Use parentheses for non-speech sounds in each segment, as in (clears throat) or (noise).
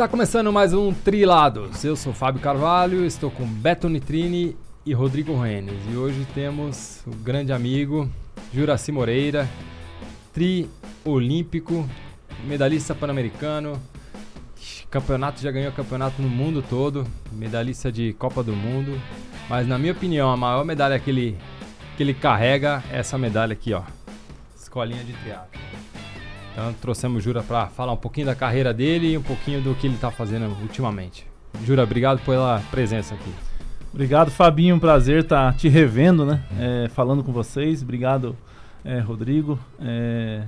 Está começando mais um Trilados. Eu sou Fábio Carvalho, estou com Beto Nitrini e Rodrigo Renes. E hoje temos o grande amigo Juraci Moreira, tri olímpico, medalhista pan-americano, campeonato já ganhou campeonato no mundo todo, medalhista de Copa do Mundo. Mas na minha opinião, a maior medalha que ele, que ele carrega é essa medalha aqui, ó. Escolinha de triatlo. Então trouxemos o Jura para falar um pouquinho da carreira dele e um pouquinho do que ele está fazendo ultimamente. Jura, obrigado pela presença aqui. Obrigado, Fabinho. Um prazer estar tá te revendo, né? É, falando com vocês. Obrigado, é, Rodrigo. É,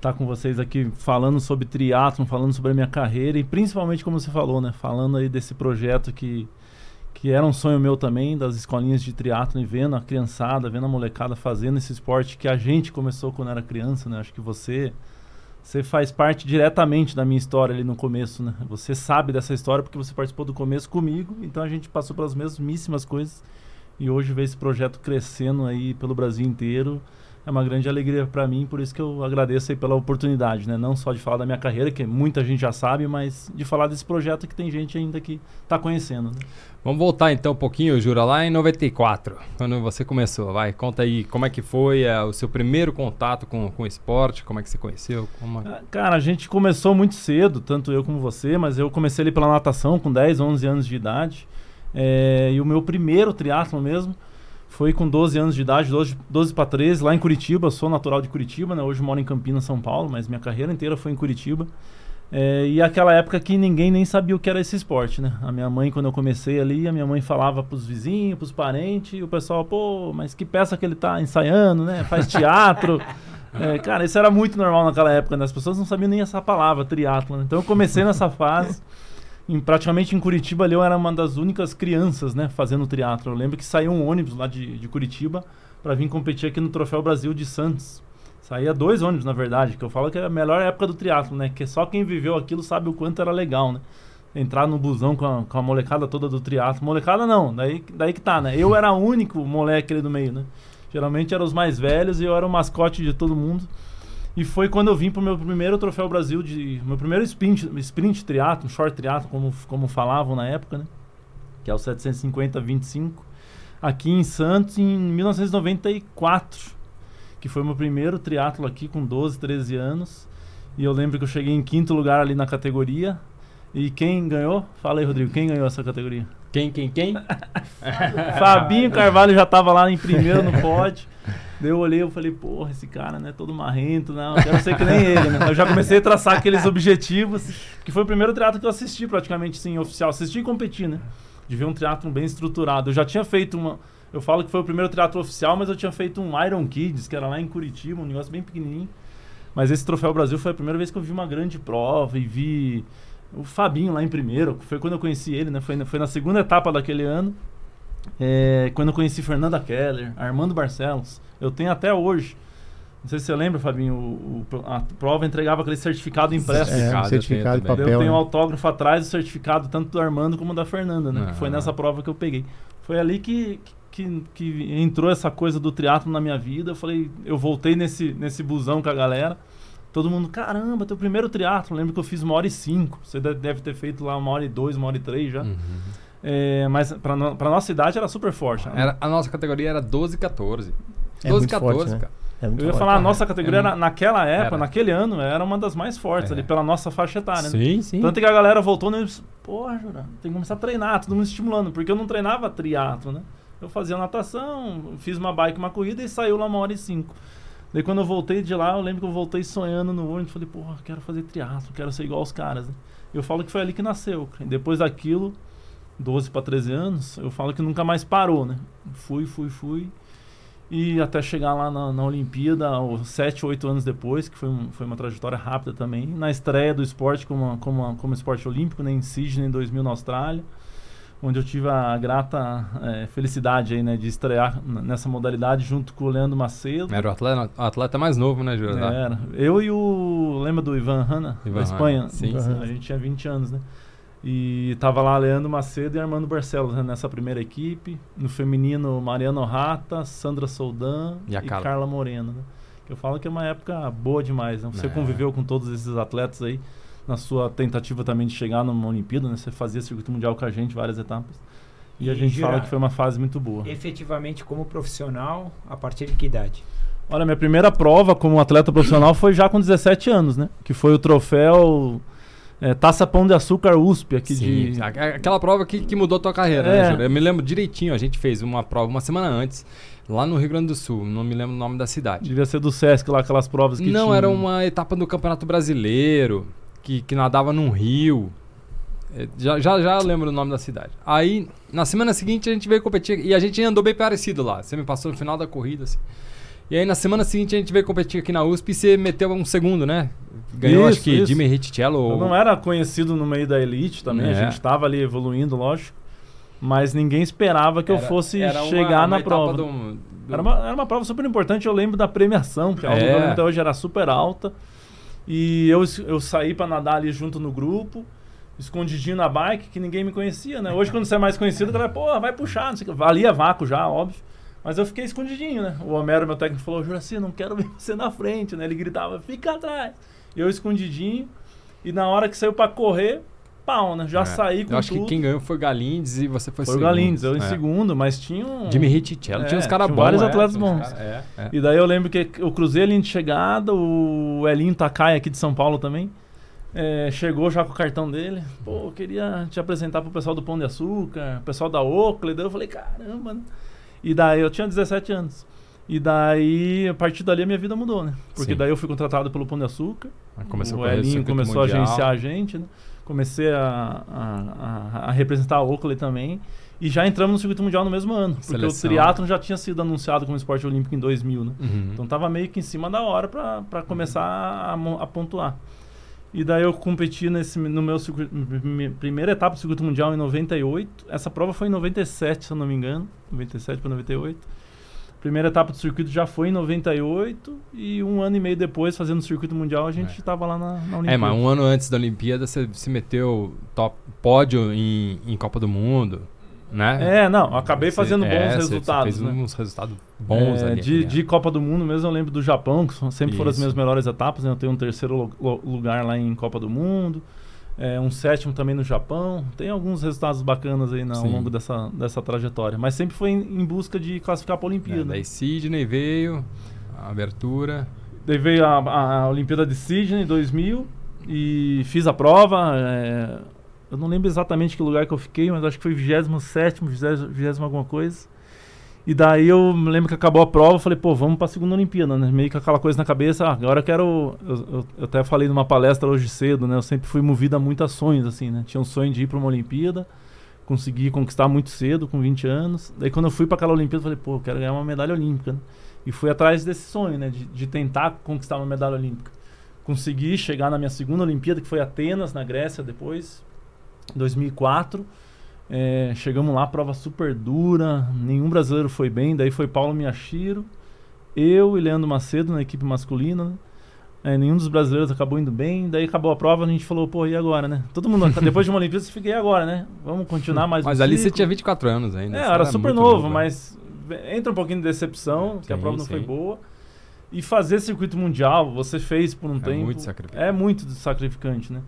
tá com vocês aqui falando sobre triatlon, falando sobre a minha carreira e principalmente, como você falou, né? Falando aí desse projeto que, que era um sonho meu também, das escolinhas de triatlon e vendo a criançada, vendo a molecada fazendo esse esporte que a gente começou quando era criança, né? Acho que você você faz parte diretamente da minha história ali no começo, né? Você sabe dessa história porque você participou do começo comigo, então a gente passou pelas mesmíssimas coisas e hoje ver esse projeto crescendo aí pelo Brasil inteiro é uma grande alegria para mim, por isso que eu agradeço aí pela oportunidade, né? Não só de falar da minha carreira, que muita gente já sabe, mas de falar desse projeto que tem gente ainda que está conhecendo. Né? Vamos voltar então um pouquinho, Jura, lá em 94, quando você começou. Vai, conta aí como é que foi é, o seu primeiro contato com, com o esporte, como é que você conheceu? Como... É? Cara, a gente começou muito cedo, tanto eu como você, mas eu comecei ali pela natação com 10, 11 anos de idade. É, e o meu primeiro triatlo mesmo foi com 12 anos de idade, 12, 12 para 13, lá em Curitiba. Sou natural de Curitiba, né? Hoje moro em Campinas, São Paulo, mas minha carreira inteira foi em Curitiba. É, e aquela época que ninguém nem sabia o que era esse esporte, né? A minha mãe, quando eu comecei ali, a minha mãe falava pros vizinhos, pros parentes, e o pessoal, pô, mas que peça que ele tá ensaiando, né? Faz teatro. (laughs) é, cara, isso era muito normal naquela época, né? As pessoas não sabiam nem essa palavra, triatlo. Né? Então eu comecei nessa fase em, praticamente em Curitiba ali eu era uma das únicas crianças, né, fazendo triatlo. Eu lembro que saiu um ônibus lá de, de Curitiba para vir competir aqui no Troféu Brasil de Santos. Saía dois ônibus, na verdade, que eu falo que é a melhor época do triatlo, né? Que só quem viveu aquilo sabe o quanto era legal, né? Entrar no busão com a, com a molecada toda do triatlo. Molecada não, daí, daí que tá, né? Eu era o único moleque ali do meio, né? Geralmente eram os mais velhos e eu era o mascote de todo mundo. E foi quando eu vim pro meu primeiro troféu Brasil de. Meu primeiro sprint, sprint triatlo, short triatlo, como, como falavam na época, né? Que é o 750-25. Aqui em Santos em 1994. Que foi meu primeiro triatlo aqui com 12, 13 anos. E eu lembro que eu cheguei em quinto lugar ali na categoria. E quem ganhou? Fala aí, Rodrigo, quem ganhou essa categoria? Quem, quem, quem? (laughs) Fabinho Carvalho já estava lá em primeiro no pódio. (laughs) Daí eu olhei e falei, porra, esse cara, né, todo marrento, não, quero ser que nem ele, né? Eu já comecei a traçar aqueles objetivos, que foi o primeiro teatro que eu assisti praticamente, sim, oficial. Assisti e competi, né? De ver um teatro bem estruturado. Eu já tinha feito uma... Eu falo que foi o primeiro teatro oficial, mas eu tinha feito um Iron Kids, que era lá em Curitiba, um negócio bem pequenininho. Mas esse Troféu Brasil foi a primeira vez que eu vi uma grande prova e vi o Fabinho lá em primeiro, foi quando eu conheci ele, né? Foi, foi na segunda etapa daquele ano. É, quando eu conheci Fernanda Keller, Armando Barcelos. Eu tenho até hoje. Não sei se você lembra, Fabinho, o, o, a prova entregava aquele certificado impresso. É, um certificado de papel. Eu tenho né? um autógrafo atrás do certificado, tanto do Armando como da Fernanda, né? Que foi nessa prova que eu peguei. Foi ali que, que, que entrou essa coisa do triatlo na minha vida. Eu falei, eu voltei nesse, nesse busão com a galera. Todo mundo, caramba, teu primeiro triatlo. Lembro que eu fiz uma hora e cinco. Você deve ter feito lá uma hora e dois, uma hora e três já. Uhum. É, mas para no, pra nossa idade era super forte. Né? Era, a nossa categoria era 12 e 14. É 12 e 14, forte, né? cara. É eu ia forte, falar, a nossa categoria, é, era, naquela época, era. naquele ano, era uma das mais fortes é. ali, pela nossa faixa etária. Sim, né? sim. Tanto que a galera voltou e disse, porra, Jura, tem que começar a treinar, todo mundo estimulando, porque eu não treinava triatlo, né? Eu fazia natação, fiz uma bike, uma corrida e saiu lá uma hora e cinco. Daí quando eu voltei de lá, eu lembro que eu voltei sonhando no ônibus. Falei, porra, quero fazer triatlo, quero ser igual os caras. Né? Eu falo que foi ali que nasceu. E depois daquilo, 12 para 13 anos, eu falo que nunca mais parou, né? Fui, fui, fui. E até chegar lá na, na Olimpíada, 7, 8 anos depois, que foi, um, foi uma trajetória rápida também. Na estreia do esporte como, como, como esporte olímpico, né, em Sydney, em 2000, na Austrália onde eu tive a grata é, felicidade aí, né, de estrear nessa modalidade junto com o Leandro Macedo. Era o atleta, o atleta mais novo, né, Júlio? Era. Eu e o. Lembra do Ivan Hanna, Ivan da Espanha? Sim, sim. A gente tinha 20 anos, né? E tava lá Leandro Macedo e Armando Barcelos né, nessa primeira equipe. No feminino, Mariano Rata, Sandra Soldan e, e Carla. Moreno. Né? Eu falo que é uma época boa demais. Né? Você é. conviveu com todos esses atletas aí na sua tentativa também de chegar numa Olimpíada, né? Você fazia circuito mundial com a gente, várias etapas. E, e a gente fala que foi uma fase muito boa. Efetivamente, como profissional, a partir de que idade? Olha, minha primeira prova como atleta profissional foi já com 17 anos, né? Que foi o troféu é, Taça Pão de Açúcar USP aqui Sim, de. Aquela prova que, que mudou a tua carreira, né, é. né, Eu me lembro direitinho, a gente fez uma prova uma semana antes, lá no Rio Grande do Sul, não me lembro o nome da cidade. Devia ser do Sesc lá, aquelas provas que Não, tinha... era uma etapa do Campeonato Brasileiro, que, que nadava num rio. É, já, já, já lembro o nome da cidade. Aí, na semana seguinte, a gente veio competir e a gente andou bem parecido lá. Você me passou no final da corrida, assim. E aí na semana seguinte a gente veio competir aqui na USP e você meteu um segundo, né? Ganhou isso, acho que isso. Jimmy. Eu não era conhecido no meio da elite também, é. a gente estava ali evoluindo, lógico. Mas ninguém esperava que era, eu fosse chegar uma, uma na prova. Do, do... Era, uma, era uma prova super importante, eu lembro da premiação, que a é. até hoje era super alta. E eu, eu saí para nadar ali junto no grupo, escondidinho na bike, que ninguém me conhecia, né? Hoje, quando você é mais conhecido, galera, pô, vai puxar, não sei o que. Valia vácuo já, óbvio. Mas eu fiquei escondidinho, né? O Homero, meu técnico, falou: Juraci, não quero ver você na frente, né? Ele gritava: fica atrás. E eu escondidinho. E na hora que saiu para correr, pau, né? Já é. saí com Eu acho tudo. que quem ganhou foi Galindes e você foi, foi segundo. Foi o Galindes, eu em é. segundo, mas tinha um... Jimmy Hitchello, é, tinha uns caras bons. vários é, atletas bons. Cara, é, é, e daí eu lembro que eu cruzei a linha de chegada, o Elinho Takai aqui de São Paulo também, chegou já com o cartão dele. Pô, eu queria te apresentar pro pessoal do Pão de Açúcar, pessoal da Oakley. Daí eu falei, caramba, né? E daí eu tinha 17 anos. E daí, a partir dali, a minha vida mudou, né? Porque Sim. daí eu fui contratado pelo Pão de Açúcar. Começou o Elinho começou mundial. a agenciar a gente, né? Comecei a, a, a, a, representar a Oakley também. E já entramos no circuito mundial no mesmo ano. Porque Seleção. o triatlon já tinha sido anunciado como esporte olímpico em 2000, né? Uhum. Então tava meio que em cima da hora para começar a, a pontuar. E daí eu competi nesse, no meu circuito, primeira etapa do circuito mundial em 98. Essa prova foi em 97, se eu não me engano. 97 para 98. Primeira etapa do circuito já foi em 98 e um ano e meio depois, fazendo o circuito mundial, a gente estava é. lá na, na Olimpíada. É, mas um ano antes da Olimpíada você se meteu top pódio em, em Copa do Mundo né? É, não, acabei você, fazendo bons é, resultados. Você fez né? uns resultados bons é, ali. De, de, Copa do Mundo mesmo, eu lembro do Japão, que sempre Isso. foram as minhas melhores etapas. Né? Eu tenho um terceiro lugar lá em Copa do Mundo, é, um sétimo também no Japão. Tem alguns resultados bacanas aí ao longo dessa, dessa trajetória. Mas sempre foi em, em busca de classificar para a Olimpíada. É, daí Sydney veio, a abertura. Daí veio a, a Olimpíada de Sydney 2000 e fiz a prova. É, eu não lembro exatamente que lugar que eu fiquei, mas acho que foi 27, 20 alguma coisa. E daí eu lembro que acabou a prova, eu falei, pô, vamos pra segunda Olimpíada, né? Meio que aquela coisa na cabeça, ah, agora eu quero. Eu, eu, eu, até falei numa palestra hoje cedo, né? Eu sempre fui movido a muitos sonhos, assim, né? Tinha um sonho de ir pra uma Olimpíada, consegui conquistar muito cedo, com 20 anos. Daí quando eu fui para aquela Olimpíada, eu falei, pô, eu quero ganhar uma medalha olímpica, né? E fui atrás desse sonho, né? De, de tentar conquistar uma medalha olímpica. Consegui chegar na minha segunda Olimpíada, que foi Atenas, na Grécia, depois. 2004. É, chegamos lá, prova super dura, nenhum brasileiro foi bem, daí foi Paulo Miyashiro, eu e Leandro Macedo na equipe masculina, né? é, nenhum dos brasileiros acabou indo bem, daí acabou a prova, a gente falou, pô, e agora, né? Todo mundo, (laughs) depois de uma Olimpíada, você fica, e agora, né? Vamos continuar mais Mas um ali ciclo. você tinha 24 anos ainda. É, era, era super novo, novo, né? mas entra um pouquinho de decepção, sim, que a prova não sim. foi boa. E fazer circuito mundial, você fez por um é tempo. Muito sacrificante. É muito sacrificante, né?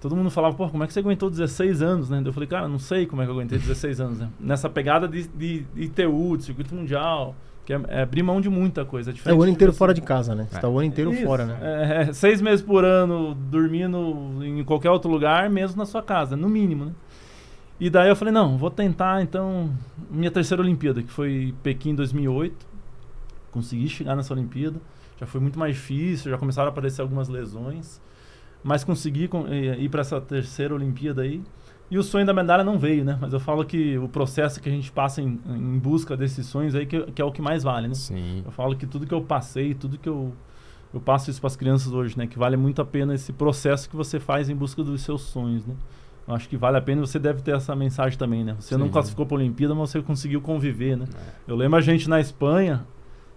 Todo mundo falava, pô, como é que você aguentou 16 anos, né? Eu falei, cara, não sei como é que eu aguentei 16 anos, né? Nessa pegada de, de, de ITU, de circuito mundial, que é, é, abrir mão de muita coisa. É, é o ano inteiro fora de casa, né? Você tá o ano inteiro Isso, fora, né? É, é, seis meses por ano dormindo em qualquer outro lugar, mesmo na sua casa, no mínimo, né? E daí eu falei, não, vou tentar então minha terceira Olimpíada, que foi Pequim 2008. Consegui chegar nessa Olimpíada. Já foi muito mais difícil, já começaram a aparecer algumas lesões mas consegui eh, ir para essa terceira Olimpíada aí. E o sonho da medalha não veio, né? Mas eu falo que o processo que a gente passa em, em busca desses sonhos aí que, que, é o que mais vale, né? Sim. Eu falo que tudo que eu passei, tudo que eu eu passo isso para as crianças hoje, né? Que vale muito a pena esse processo que você faz em busca dos seus sonhos, né? Eu acho que vale a pena você deve ter essa mensagem também, né? Você Sim. não classificou para a Olimpíada, mas você conseguiu conviver, né? É. Eu lembro a gente na Espanha,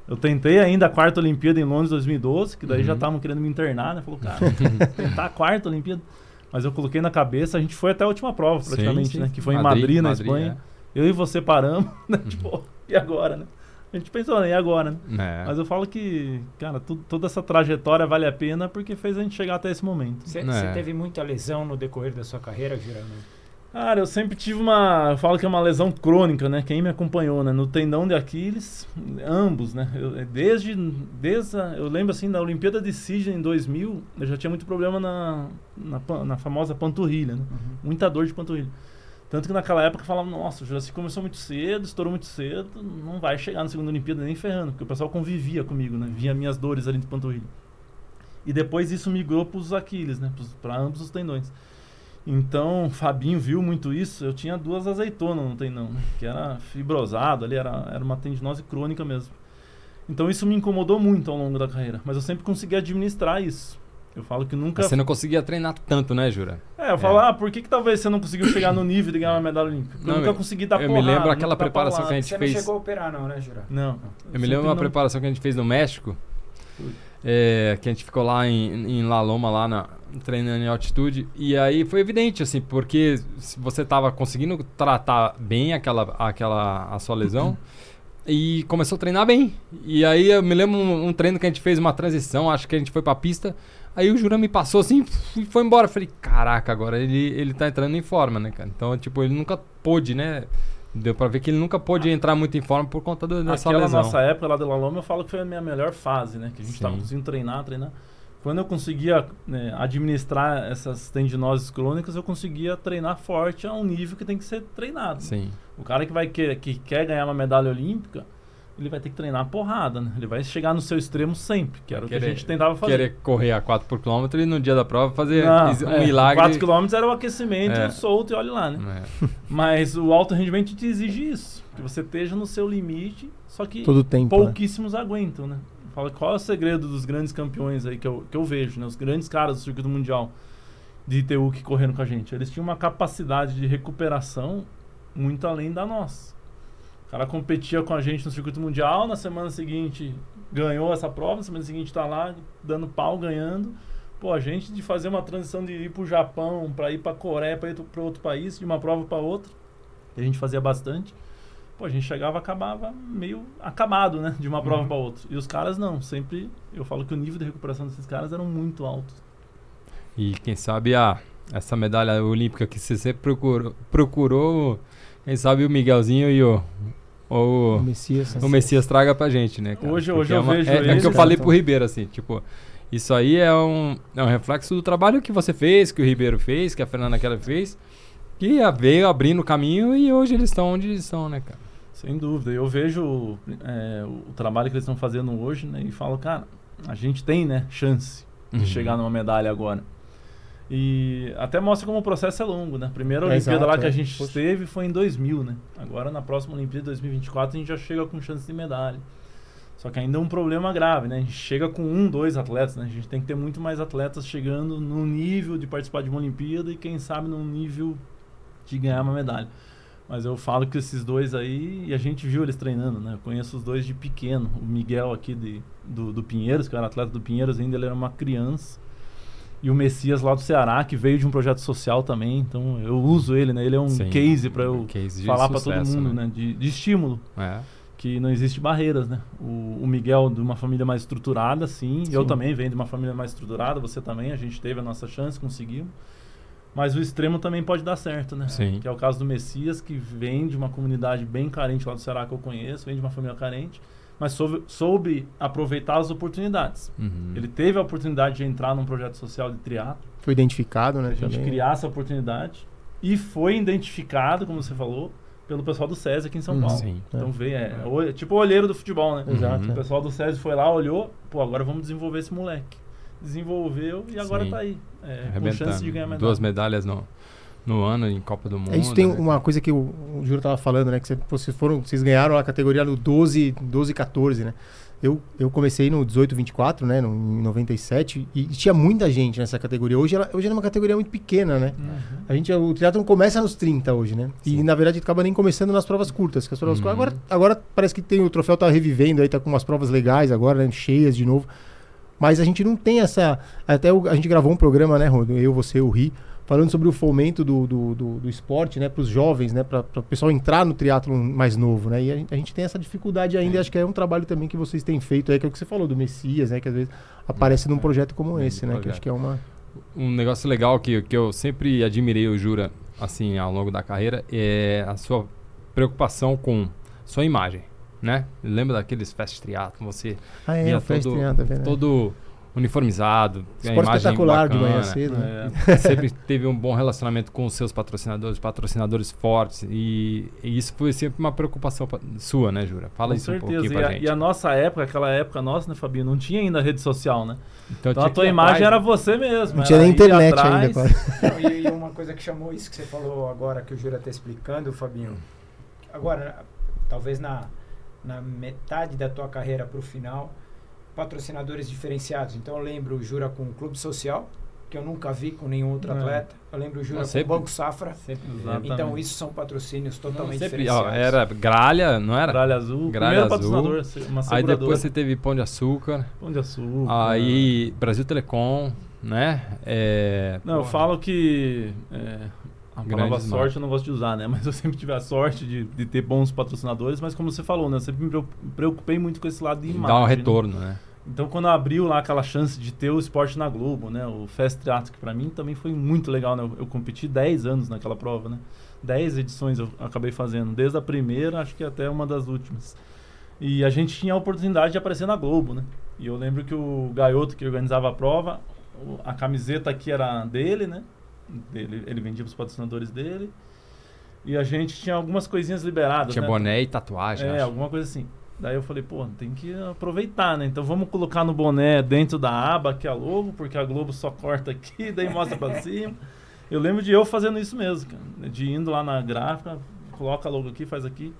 eu tentei ainda a quarta Olimpíada em Londres 2012, que daí uhum. já estavam querendo me internar, né? Falou, cara, (laughs) tentar a quarta Olimpíada. Mas eu coloquei na cabeça, a gente foi até a última prova, praticamente, sim, sim. né? Que foi Madrid, em Madrid, na Madrid, Espanha. É. Eu e você paramos, (laughs) né? Uhum. Tipo, e agora, né? A gente pensou, né? E agora, né? É. Mas eu falo que, cara, tu- toda essa trajetória vale a pena porque fez a gente chegar até esse momento. Você É. teve muita lesão no decorrer da sua carreira, Girano? Cara, eu sempre tive uma. Eu falo que é uma lesão crônica, né? Quem me acompanhou, né? No tendão de Aquiles, ambos, né? Eu, desde. desde a- eu lembro assim da Olimpíada de Sydney em 2000, eu já tinha muito problema na, na, na famosa panturrilha, né? Muita dor de panturrilha. Tanto que naquela época falavam, nossa, o Jurassic começou muito cedo, estourou muito cedo, não vai chegar na segunda Olimpíada nem ferrando, porque o pessoal convivia comigo, né? Via minhas dores ali de panturrilha. E depois isso migrou para os Aquiles, né? Para ambos os tendões. Então, o Fabinho viu muito isso. Eu tinha duas azeitonas no tendão, né? que era fibrosado ali, era, era uma tendinose crônica mesmo. Então, isso me incomodou muito ao longo da carreira, mas eu sempre consegui administrar isso. Eu falo que nunca. Você não conseguia treinar tanto, né, Jura? É, eu falo, É. ah, por que, que talvez você não conseguiu chegar no nível de ganhar uma medalha olímpica? Porque Não, eu nunca eu- consegui dar eu me porrada, lembro aquela nunca dar preparação que a gente Você fez- não chegou a operar, não, né, Jura? Não. Eu me sempre lembro uma não- preparação que a gente fez no México, é, que a gente ficou lá em, em La Loma, lá na, treinando em altitude, e aí foi evidente, assim, porque se você tava conseguindo tratar bem aquela, aquela a sua lesão, (clears throat) e começou a treinar bem. E aí eu me lembro um, um treino que a gente fez uma transição, acho que a gente foi pra pista, aí o Jura me passou assim e foi embora. Eu falei, caraca, agora ele, ele tá entrando em forma, né, cara? Então, tipo, ele nunca pôde, né? Deu pra ver que ele nunca pôde entrar muito em forma por conta do, dessa Aquela lesão. nossa época lá de La Loma, eu falo que foi a minha melhor fase, né? Que a gente Sim. estava conseguindo treinar, treinar. Quando eu conseguia né, administrar essas tendinoses crônicas, eu conseguia treinar forte a um nível que tem que ser treinado. Sim. O cara que vai que, que quer ganhar uma medalha olímpica, ele vai ter que treinar porrada, né? Ele vai chegar no seu extremo sempre, que era o que a Querer- gente tentava fazer. Querer correr a 4 por quilômetro e no dia da prova fazer Não, um é, milagre. 4 km era o aquecimento É. solto e olha lá, né? É. (laughs) Mas o alto rendimento te exige isso. Que você esteja no seu limite, só que Todo o tempo. né? pouquíssimos aguentam, né? Fala qual é o segredo dos grandes campeões aí que eu, que eu vejo, né? Os grandes caras do circuito mundial de ITU que correram com a gente. Eles tinham uma capacidade de recuperação muito além da nossa. O cara competia com a gente no circuito mundial, na semana seguinte ganhou essa prova, na semana seguinte tá lá dando pau, ganhando. Pô, a gente de fazer uma transição de ir pro Japão, para ir pra Coreia, para ir para outro país, de uma prova para outra, a gente fazia bastante. Pô, a gente chegava, acabava meio acabado, né? De uma prova Uhum. para outra. E os caras não, sempre eu falo que o nível de recuperação desses caras eram muito alto. E quem sabe a, essa medalha olímpica que você sempre procurou, procurou, quem sabe o Miguelzinho e o, o, O Messias. o Messias traga pra gente, né? cara? Hoje- Porque hoje é eu uma- vejo é, é o que eles, eu falei então. pro Ribeiro, assim, tipo, isso aí é um, é um reflexo do trabalho que você fez, que o Ribeiro fez, que a Fernanda Keller fez, que veio abrindo o caminho e hoje eles estão onde eles estão, né, cara? Sem dúvida. Eu vejo é, o trabalho que eles estão fazendo hoje, né? E falo, cara, a gente tem, né, chance de Uhum. chegar numa medalha agora. E até mostra como o processo é longo, né? A primeira É, Olimpíada lá exato, que a é. gente Poxa. esteve foi em 2000, né? Agora na próxima Olimpíada de 2024 a gente já chega com chance de medalha. Só que ainda é um problema grave, né? A gente chega com um, dois atletas, né? A gente tem que ter muito mais atletas chegando no nível de participar de uma Olimpíada e quem sabe num nível de ganhar uma medalha. Mas eu falo que esses dois aí, e a gente viu eles treinando, né? Eu conheço os dois de pequeno. O Miguel aqui de, do, do Pinheiros, que era atleta do Pinheiros ainda, ele era uma criança. E o Messias lá do Ceará, que veio de um projeto social também. Então eu uso ele, né? Ele é um Sim, case para eu um case falar para todo mundo, né? De, de estímulo. É. Que não existe barreiras, né? O, o Miguel de uma família mais estruturada, sim. Eu Sim. também venho de uma família mais estruturada, você também. A gente teve a nossa chance, conseguimos. Mas o extremo também pode dar certo, né? Sim. Que é o caso do Messias, que vem de uma comunidade bem carente lá do Ceará que eu conheço, vem de uma família carente, mas soube, soube aproveitar as oportunidades. Uhum. Ele teve a oportunidade de entrar num projeto social de triatlo, Foi identificado, né? a gente também. criar essa oportunidade e foi identificado, como você falou, pelo pessoal do SESI aqui em São Uhum. Paulo. Sim. Então veio, é, o- tipo o olheiro do futebol, né? Exato. Uhum. O pessoal do SESI foi lá, olhou, pô, agora vamos desenvolver esse moleque. Desenvolveu e agora Sim. tá aí. É, com chance de ganhar medalha. Duas medalhas no, no ano em Copa do Mundo. É, isso tem né? uma coisa que o, o Júlio tava falando, né? Que cê- vocês foram, vocês ganharam a categoria no 12, 12 14, né? Eu, eu comecei no 18 24, né? No, em 97 e tinha muita gente nessa categoria. Hoje ela, hoje ela é uma categoria muito pequena, né? Uhum. A gente, o triatlon começa nos 30 hoje, né? E Sim. na verdade acaba nem começando nas provas curtas. Que as provas Uhum. curtas- agora, agora parece que tem o troféu tá revivendo aí, tá com umas provas legais agora, né? cheias de novo. Mas a gente não tem essa. Até o- a gente gravou um programa, né, Rodo? Eu, você, o Ri, falando sobre o fomento do, do, do, do esporte, né, para os jovens, né, para o pessoal entrar no triatlo mais novo, né, e a, gente- a gente tem essa dificuldade ainda, e acho que é um trabalho também que vocês têm feito aí, que é o que você falou do Messias, né, que às vezes aparece num projeto como esse, né, que projeto. acho que é uma... Um negócio legal que, que eu sempre admirei o Jura, assim, ao longo da carreira, é a sua preocupação com sua imagem, né? Lembra daqueles fast triathlon, você Ah, é, ia todo, é todo uniformizado, a Esporte imagem espetacular de bacana, manhã cedo, né? É. (laughs) sempre teve um bom relacionamento com os seus patrocinadores, patrocinadores fortes, e, e isso foi sempre uma preocupação pa- sua, né, Jura? Fala Com isso um certeza. pouquinho e, pra a, gente. e a nossa época, aquela época nossa, né, Fabinho? Não tinha ainda rede social, né? Então, Então a tua imagem atrás, era né? você mesmo. Não tinha nem internet atrás. ainda. Não, e, e uma coisa que chamou isso que você falou agora, que o Jura está explicando, Fabinho. Agora, talvez na, na metade da tua carreira para o final, patrocinadores diferenciados. Então eu lembro o Jura com o Clube Social, que eu nunca vi com nenhum outro É. atleta. Eu lembro o Jura Não, com sempre- o Banco Safra. Sempre, Exatamente. Então isso são patrocínios totalmente sempre, diferenciados. ó, era gralha, não era? Gralha Azul. Gralha primeiro Azul. patrocinador, uma Aí depois você teve Pão de Açúcar, Pão de açúcar. aí Brasil Telecom, né? É, Não, eu porra, falo que. é, a palavra sorte eu não gosto de usar, né? Mas eu (laughs) sempre tive a sorte de, de ter bons patrocinadores, mas como você falou, né? Eu sempre me preo- preocupei muito com esse lado de imagem. Dá um né? retorno, né? Então, quando abriu lá aquela chance de ter o esporte na Globo, né? O Fast que pra mim também foi muito legal, né? Eu, eu competi 10 anos naquela prova, né? 10 edições eu acabei fazendo, desde a primeira, acho que até uma das últimas. E a gente tinha a oportunidade de aparecer na Globo, né? E eu lembro que o gaioto que organizava a prova, a camiseta aqui era dele, né? Dele, ele vendia pros patrocinadores dele. E a gente tinha algumas coisinhas liberadas, Tinha né? boné e tatuagem, É, acho. alguma coisa assim. Daí eu falei, pô, tem que aproveitar, né? Então vamos colocar no boné dentro da aba que é a logo, porque a Globo só corta aqui, (laughs) daí mostra pra cima. Eu lembro de eu fazendo isso mesmo, cara. De indo lá na gráfica, coloca logo aqui, faz aqui.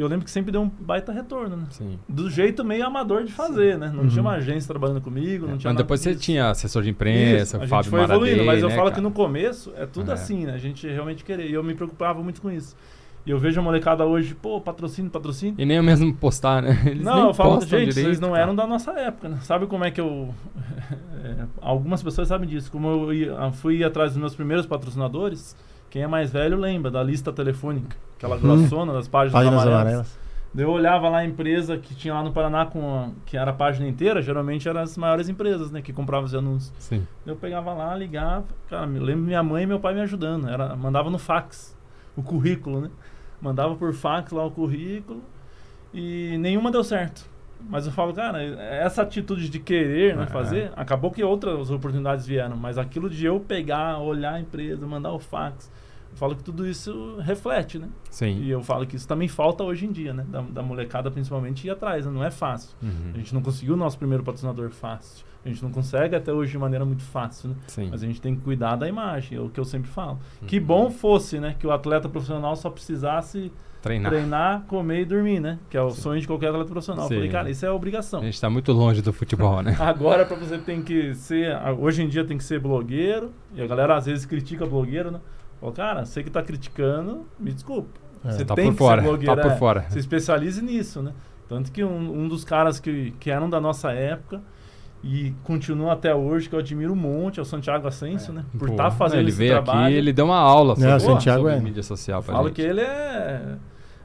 E eu lembro que sempre deu um baita retorno, né? Sim. Do jeito meio amador de fazer, né? Não Uhum. tinha uma agência trabalhando comigo, não tinha Mas depois você disso. tinha assessor de Isso, imprensa, a o gente Fábio foi evoluindo, Maradei, mas eu né, falo cara? que no começo é tudo É. assim, né? A gente realmente queria. E eu me preocupava muito com isso. E eu vejo a molecada hoje, pô, patrocínio, patrocínio. E nem eu mesmo postar, né? Eles não, eu falo, gente, direito, vocês não cara. eram da nossa época, né? Sabe como é que eu. (laughs) é, algumas pessoas sabem disso. Como eu ia- fui atrás dos meus primeiros patrocinadores, quem é mais velho lembra da lista telefônica, aquela Uhum. grossona das páginas, Páginas amarelas. amarelas. Eu olhava lá a empresa que tinha lá no Paraná, com que era a página inteira, geralmente eram as maiores empresas, né? Que compravam os anúncios. Sim. Eu pegava lá, ligava, cara, me lembro minha mãe e meu pai me ajudando. Era, mandava no fax o currículo, né? Mandava por fax lá o currículo e nenhuma deu certo. Mas eu falo, cara, essa atitude de querer né, É. fazer, acabou que outras oportunidades vieram, mas aquilo de eu pegar, olhar a empresa, mandar o fax, eu falo que tudo isso reflete, né? Sim. E eu falo que isso também falta hoje em dia, né? Da, da molecada principalmente ir atrás, né? não é fácil. Uhum. A gente não conseguiu o nosso primeiro patrocinador fácil. A gente não consegue até hoje de maneira muito fácil, né? Sim. Mas a gente tem que cuidar da imagem, é o que eu sempre falo. Uhum. Que bom fosse, né? Que o atleta profissional só precisasse Treinar. treinar, comer e dormir, né? Que é o Sim. sonho de qualquer atleta profissional. Eu Sim. falei, cara, isso é obrigação. A gente tá muito longe do futebol, né? (laughs) Agora pra você tem que ser. Hoje em dia tem que ser blogueiro. E a galera às vezes critica blogueiro, né? Fala, cara, você que tá criticando, me desculpa. É. Você tá tem por que fora. ser blogueiro. Tá por é. fora. Se especialize nisso, né? Tanto que um, um dos caras que, que eram da nossa época e continua até hoje, que eu admiro um monte, é o Santiago Ascenso, É. né? Por estar fazendo ele esse veio trabalho. aqui, ele deu uma aula sobre, Não, o Santiago sobre é- mídia social pra Falo gente. que ele é.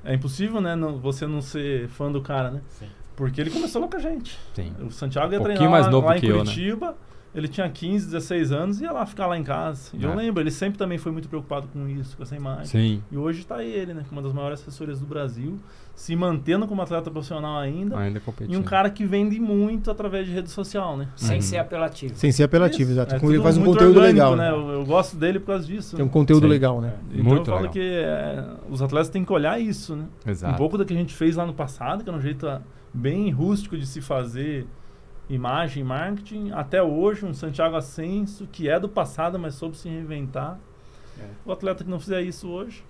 É impossível, né? não- você não ser fã do cara, né? Porque ele começou lá com a gente. Sim. O Santiago ia Um treinar mais lá, novo lá em que eu, né? Ele tinha 15, 16 anos e ia lá ficar lá em casa. E É. eu lembro, ele sempre também foi muito preocupado com isso, com essa imagem. Sim. E hoje está ele, né? Com uma das maiores assessorias do Brasil, se mantendo como atleta profissional ainda. Ainda competindo. E um cara que vende muito através de rede social, né? Sem Uhum. ser apelativo. Sem ser apelativo, Isso, exato. é Com- ele faz um conteúdo orgânico, legal. né? Né? Eu, eu gosto dele por causa disso. Tem um conteúdo Sim. legal, né? Então Muito eu falo legal. que é, os atletas têm que olhar isso, né? Exato. Um pouco do que a gente fez lá no passado, que era um jeito ah, bem rústico de se fazer imagem, marketing, até hoje um Santiago Ascenso, que é do passado, mas soube se reinventar. É. O atleta que não fizer isso hoje,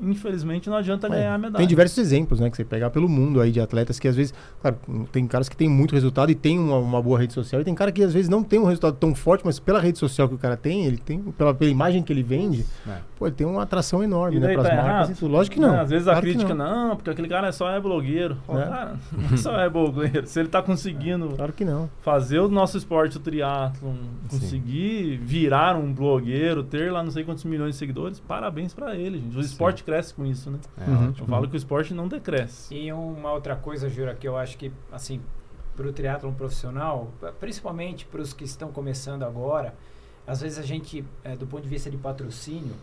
infelizmente não adianta É, ganhar a medalha. Tem diversos exemplos, né, que você pegar pelo mundo aí de atletas que às vezes, claro, tem caras que têm muito resultado e tem uma, uma boa rede social, e tem cara que às vezes não tem um resultado tão forte, mas pela rede social que o cara tem, ele tem, pela, pela imagem que ele vende, É. pô, ele tem uma atração enorme, E né, daí pras tá marcas errado? e tudo. Lógico que não. Né, Às vezes a Claro que crítica, não. não. porque aquele cara só é blogueiro. Fala, É. Cara, não só é blogueiro. Se ele tá conseguindo (laughs) Claro que não. fazer o nosso esporte, o triatlon, conseguir virar um blogueiro, ter lá não sei quantos milhões de seguidores, parabéns pra ele, gente. O Sim. Esporte cresce com isso, né? É Uhum. Eu falo que o esporte não decresce. E uma outra coisa, Jura, que eu acho que, assim, para o triatlon profissional, principalmente para os que estão começando agora, às vezes a gente, eh, do ponto de vista de patrocínio,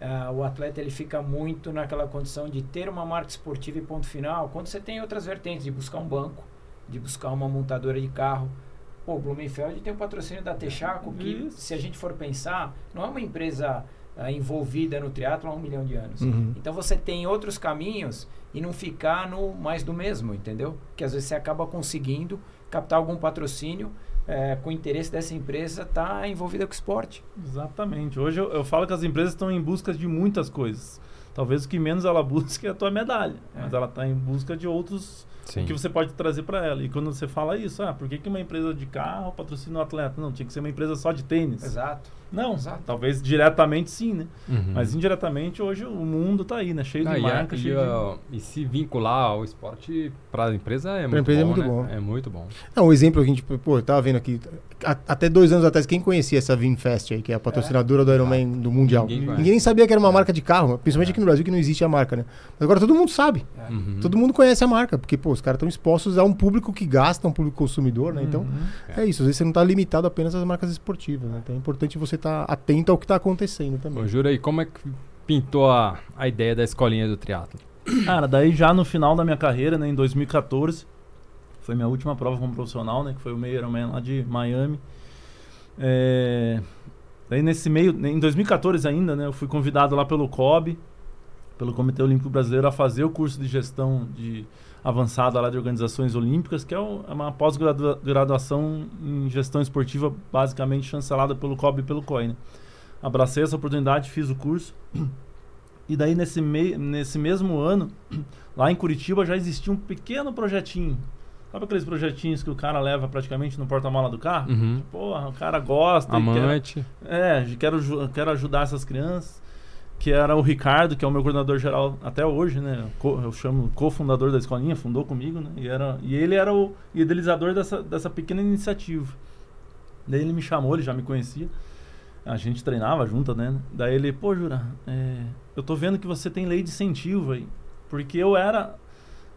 ah, o atleta ele fica muito naquela condição de ter uma marca esportiva e ponto final, quando você tem outras vertentes, de buscar um banco, de buscar uma montadora de carro. Pô, o Blumenfeld tem o patrocínio da Texaco, que Isso. se a gente for pensar, não é uma empresa ah, envolvida no triatlo há um milhão de anos. Uhum. Então você tem outros caminhos e não ficar no mais do mesmo, entendeu? Que às vezes você acaba conseguindo captar algum patrocínio eh, com o interesse dessa empresa estar envolvida com o esporte. Exatamente. Hoje eu, eu falo que as empresas estão em busca de muitas coisas. Talvez o que menos ela (laughs) busque é a tua medalha, É. mas ela está em busca de outros Sim. que você pode trazer para ela. E quando você fala isso, ah, por que, que uma empresa de carro patrocina um atleta? Não, tinha que ser uma empresa só de tênis. Exato. Não, Exato. talvez diretamente sim, né? Uhum. Mas indiretamente hoje o mundo tá aí, né? Cheio Não, de e, a- marcas, e, cheio de... ó, e se vincular ao esporte para a empresa é muito empresa é bom. muito né? bom. É muito bom. Não, um exemplo que a gente, pô, eu tava vendo aqui, a- até dois anos atrás, quem conhecia essa Vinfest aí, que é a patrocinadora do Ironman do Mundial? Ninguém Ninguém, nem sabia que era uma marca de carro, principalmente aqui no Brasil que não existe a marca, né? Mas agora todo mundo sabe. Uhum. Todo mundo conhece a marca, porque, pô, os caras estão expostos a um público que gasta, um público consumidor, né? Então, Uhum. é isso. Às vezes você não tá limitado apenas às marcas esportivas, né? Então é importante você estar atento ao que tá acontecendo também. Ô, Jura aí, como é que pintou a, a ideia da escolinha do triatlo? Cara, daí já no final da minha carreira, né, em 2014, foi minha última prova como profissional, né, que foi o meio Ironman lá de Miami. É, daí nesse meio, em 2014 ainda, né, eu fui convidado lá pelo COB, pelo Comitê Olímpico Brasileiro, a fazer o curso de gestão de avançada lá de organizações olímpicas, que é é uma pós-graduação em gestão esportiva, basicamente chancelada pelo COB e pelo COI. Né. Abracei essa oportunidade, fiz o curso. E daí, nesse, mei- nesse mesmo ano, (clears throat) lá em Curitiba já existia um pequeno projetinho. Sabe aqueles projetinhos que o cara leva praticamente no porta-mala do carro? Uhum. Porra, o cara gosta. e quer- Amante. é, quero, quero ajudar essas crianças. Que era o Ricardo, que é o meu coordenador geral até hoje, né? Eu chamo cofundador da escolinha, fundou comigo, né? E, era, e ele era o idealizador dessa, dessa pequena iniciativa. Daí ele me chamou, ele já me conhecia. A gente treinava junto, né? Daí ele, pô, Jura, é, eu tô vendo que você tem lei de incentivo aí. Porque eu era.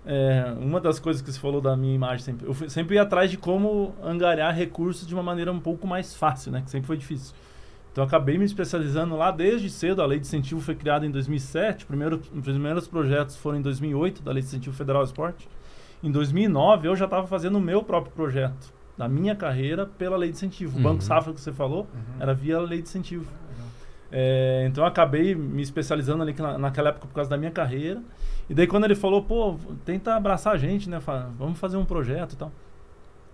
é, uma das coisas que você falou da minha imagem sempre. Eu fui- sempre ia atrás de como angariar recursos de uma maneira um pouco mais fácil, né? Que sempre foi difícil. Então eu acabei me especializando lá desde cedo. A lei de incentivo foi criada em 2007. Primeiro, os primeiros projetos foram em 2008, da Lei de Incentivo Federal ao Esporte. Em 2009, eu já estava fazendo o meu próprio projeto, da minha carreira, pela Lei de Incentivo. O Uhum. Banco Safra que você falou era via Lei de Incentivo. É, então eu acabei me especializando ali na, naquela época por causa da minha carreira. E daí quando ele falou, pô, tenta abraçar a gente, né? Fa- Vamos fazer um projeto e tal.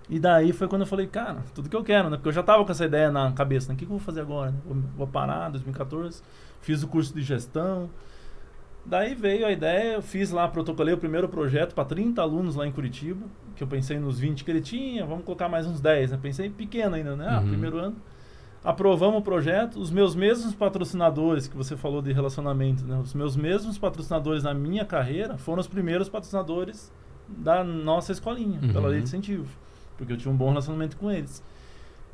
E daí foi quando eu falei, cara, tudo que eu quero, né? Porque eu já tava com essa ideia na cabeça, né? O que, que eu vou fazer agora? né? Vou, vou parar, 2014. Fiz o curso de gestão. Daí veio a ideia, eu fiz lá, protocolei o primeiro projeto para 30 alunos lá em Curitiba, que eu pensei nos 20 que ele tinha, vamos colocar mais uns 10, né? Pensei pequeno ainda, né? Ah, Uhum. primeiro ano. Aprovamos o projeto, os meus mesmos patrocinadores, que você falou de relacionamento, né? Os meus mesmos patrocinadores na minha carreira foram os primeiros patrocinadores da nossa escolinha, Uhum. pela lei de incentivo, porque eu tinha um bom relacionamento com eles.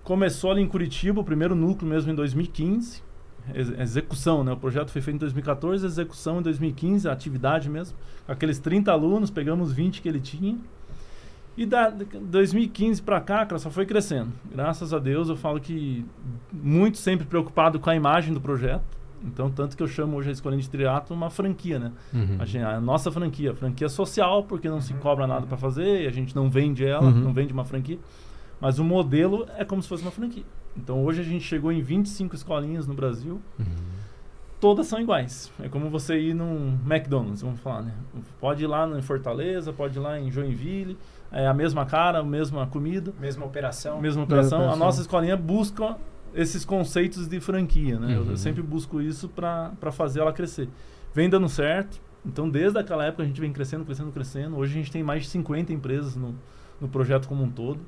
Começou ali em Curitiba, o primeiro núcleo mesmo em 2015, ex- execução, né? O projeto foi feito em 2014, execução em 2015, a atividade mesmo. Aqueles 30 alunos, pegamos 20 que ele tinha. E da de 2015 para cá, cara, só foi crescendo. Graças a Deus, eu falo que muito sempre preocupado com a imagem do projeto. Então, tanto que eu chamo hoje a Escolinha de Triatlo uma franquia, né? Uhum. A, gente- a nossa franquia, franquia social, porque não se cobra nada para fazer, e a gente não vende ela, Uhum. não vende uma franquia. Mas o modelo é como se fosse uma franquia. Então hoje a gente chegou em 25 escolinhas no Brasil, Uhum. todas são iguais. É como você ir num McDonald's, vamos falar, né? Pode ir lá em Fortaleza, pode ir lá em Joinville, é a mesma cara, a mesma comida, Mesma operação. mesma operação. A operação. nossa escolinha busca esses conceitos de franquia, né? Eu- Uhum. Eu sempre busco isso para fazer ela crescer. vem dando certo. Então, desde aquela época, a gente vem crescendo, crescendo, crescendo. Hoje a gente tem mais de 50 empresas no, no projeto como um todo.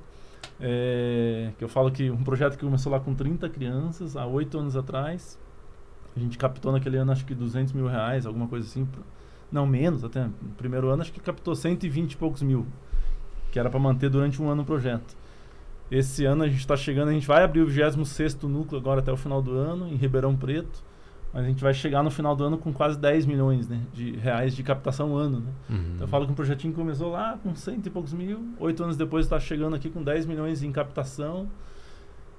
É, que eu falo que um projeto que começou lá com 30 crianças, há oito anos atrás. A gente captou naquele ano, acho que 200 mil reais, alguma coisa assim. Não, menos até. No primeiro ano, acho que captou 120 e poucos mil. Que era para manter durante um ano o projeto. Esse ano a gente está chegando, a gente vai abrir o 26 núcleo agora até o final do ano, em Ribeirão Preto. Mas a gente vai chegar no final do ano com quase 10 milhões né, de reais de captação ano. Né? Uhum. Então eu falo que um projetinho começou lá com cento e poucos mil, oito anos depois está chegando aqui com 10 milhões em captação.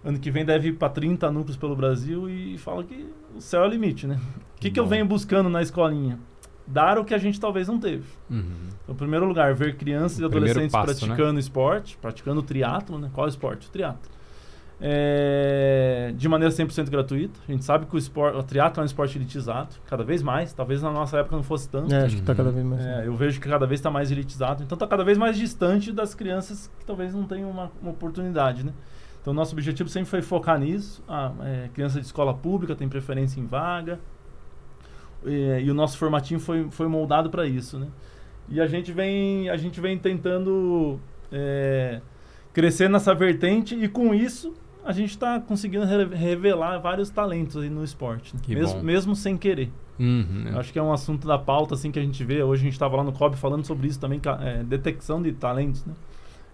Ano que vem deve ir para 30 núcleos pelo Brasil e fala que o céu é o limite, né? O que, que eu venho buscando na escolinha? Dar o que a gente talvez não teve. Uhum. Então, em primeiro lugar, ver crianças o e adolescentes passo, né? praticando né? esporte, praticando triatlo, né? Qual é o esporte? O triatlo é, de maneira 100% gratuita. A gente sabe que o, esporte, o triatlo é um esporte elitizado, cada vez mais. Talvez na nossa época não fosse tanto. É, acho que está cada vez mais. É, eu vejo que cada vez está mais elitizado. Então está cada vez mais distante das crianças que talvez não tenham uma, uma oportunidade, né? Então nosso objetivo sempre foi focar nisso. A é, criança de escola pública tem preferência em vaga. E, e o nosso formatinho foi, foi moldado para isso, né? E a gente vem, a gente vem tentando é, crescer nessa vertente e com isso a gente está conseguindo re revelar vários talentos aí no esporte, né? mesmo, mesmo sem querer. Uhum, é. Acho que é um assunto da pauta assim que a gente vê. Hoje a gente estava lá no COB falando sobre isso também, é, detecção de talentos. Né?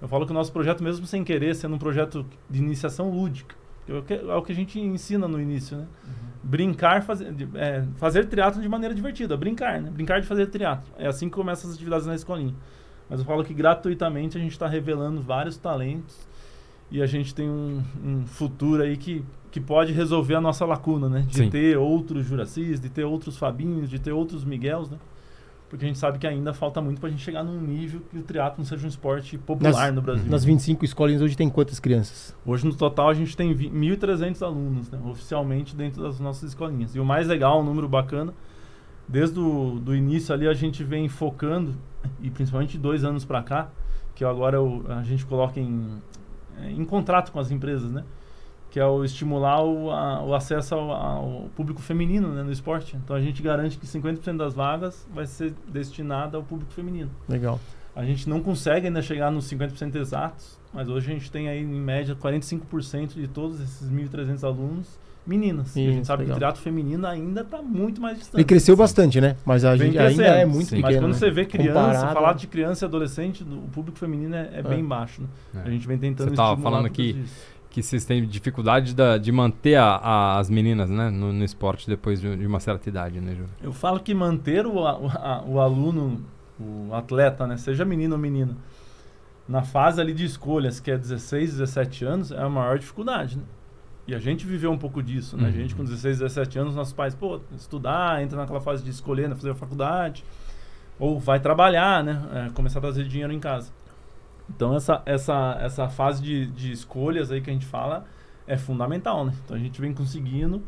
Eu falo que o nosso projeto, mesmo sem querer, sendo um projeto de iniciação lúdica, é, o que a gente ensina no início, né? Uhum. Brincar, fazer, é, fazer teatro de maneira divertida, brincar, né? Brincar de fazer teatro. É assim que começam as atividades na escolinha. Mas eu falo que gratuitamente a gente está revelando vários talentos e a gente tem um, um, futuro aí que, que pode resolver a nossa lacuna, né? De Sim. ter outros Juracis, de ter outros Fabinhos, de ter outros Miguels, né? Porque a gente sabe que ainda falta muito para a gente chegar num nível que o triatlo seja um esporte popular nas, no Brasil. Nas 25 escolinhas hoje tem quantas crianças? Hoje no total a gente tem 1.300 alunos, né? oficialmente dentro das nossas escolinhas. E o mais legal, um número bacana, desde o do início ali a gente vem focando, e principalmente dois anos para cá, que agora eu, a gente coloca em em contrato com as empresas, né? Que é o estimular o, a, o acesso ao, ao, público feminino né, no esporte. Então a gente garante que 50% das vagas vai ser destinada ao público feminino. Legal. A gente não consegue ainda chegar nos 50% exatos, mas hoje a gente tem aí em média 45% de todos esses 1.300 alunos meninas. Isso, e a gente sabe legal. que o teatro feminino ainda está muito mais distante. E cresceu bastante, né? Mas a gente ainda é muito Sim. pequeno. Mas quando né? você vê criança, Comparado... falar de criança e adolescente, o público feminino é, é, é. bem baixo. Né? É. A gente vem tentando Você estava falando aqui que vocês têm dificuldade da, de manter a, a, as meninas né, no, no, esporte depois de, de, uma certa idade, né, Ju? Eu falo que manter o, a, o aluno, o atleta, né, seja menino ou menina, na fase ali de escolhas, que é 16, 17 anos, é a maior dificuldade, né? E a gente viveu um pouco disso, né? Uhum. A gente com 16, 17 anos, nossos pais, pô, estudar, entra naquela fase de escolher, né? fazer a faculdade, ou vai trabalhar, né? É, começar a trazer dinheiro em casa. Então essa, essa, essa fase de, de escolhas aí que a gente fala é fundamental, né? Então a gente vem conseguindo